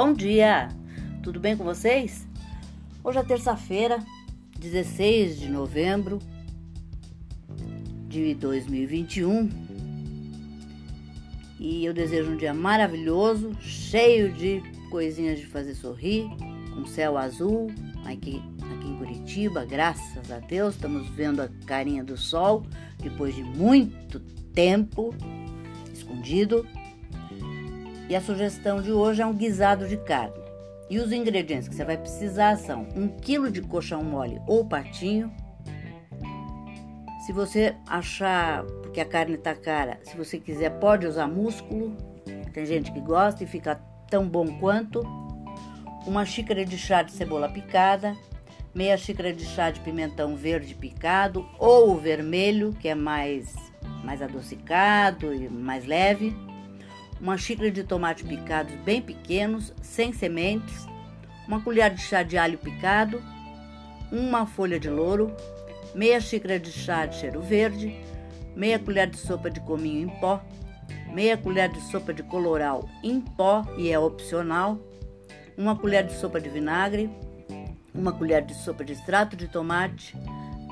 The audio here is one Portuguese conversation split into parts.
Bom dia! Tudo bem com vocês? Hoje é terça-feira, 16 de novembro de 2021 e eu desejo um dia maravilhoso, cheio de coisinhas de fazer sorrir, com céu azul aqui, aqui em Curitiba, graças a Deus, estamos vendo a carinha do sol depois de muito tempo escondido. E a sugestão de hoje é um guisado de carne. E os ingredientes que você vai precisar são 1 kg de coxão mole ou patinho. Se você achar, porque a carne está cara, se você quiser pode usar músculo. Tem gente que gosta e fica tão bom quanto. Uma xícara de chá de cebola picada, meia xícara de chá de pimentão verde picado ou vermelho, que é mais mais adocicado e mais leve uma xícara de tomate picados bem pequenos, sem sementes, uma colher de chá de alho picado, uma folha de louro, meia xícara de chá de cheiro verde, meia colher de sopa de cominho em pó, meia colher de sopa de coloral em pó e é opcional, uma colher de sopa de vinagre, uma colher de sopa de extrato de tomate,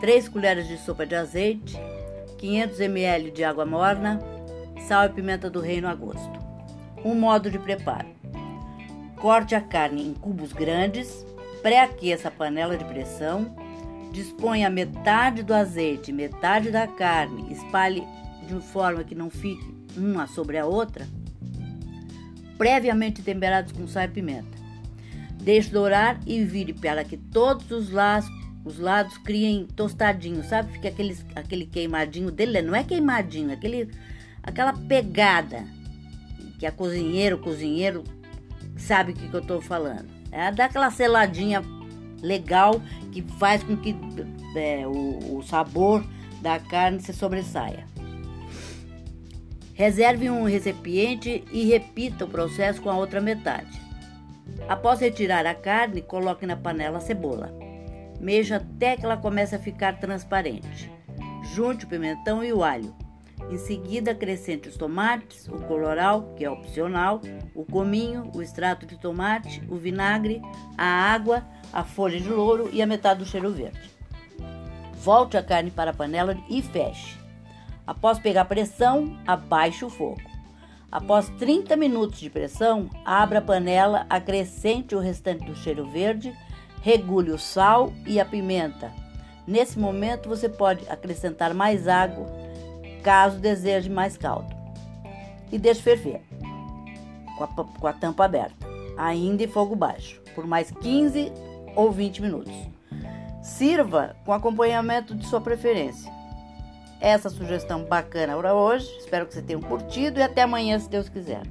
3 colheres de sopa de azeite, 500 ml de água morna, sal e pimenta do reino a gosto. Um modo de preparo: corte a carne em cubos grandes, pré-aqueça a panela de pressão, disponha metade do azeite, metade da carne, espalhe de forma que não fique uma sobre a outra, previamente temperados com sal e pimenta. Deixe dourar e vire para que todos os lados, os lados criem tostadinho, sabe? Fica aquele, aquele queimadinho dele, não é queimadinho, aquele aquela pegada que a cozinheiro, cozinheiro sabe o que, que eu estou falando. É dar aquela seladinha legal que faz com que é, o, o sabor da carne se sobressaia. Reserve um recipiente e repita o processo com a outra metade. Após retirar a carne, coloque na panela a cebola. Mexa até que ela comece a ficar transparente. Junte o pimentão e o alho. Em seguida, acrescente os tomates, o coloral, que é opcional, o cominho, o extrato de tomate, o vinagre, a água, a folha de louro e a metade do cheiro verde. Volte a carne para a panela e feche. Após pegar pressão, abaixe o fogo. Após 30 minutos de pressão, abra a panela, acrescente o restante do cheiro verde, regule o sal e a pimenta. Nesse momento, você pode acrescentar mais água caso deseje mais caldo. E deixe ferver com a, com a tampa aberta, ainda em fogo baixo, por mais 15 ou 20 minutos. Sirva com acompanhamento de sua preferência. Essa sugestão bacana para hoje. Espero que você tenha curtido e até amanhã, se Deus quiser.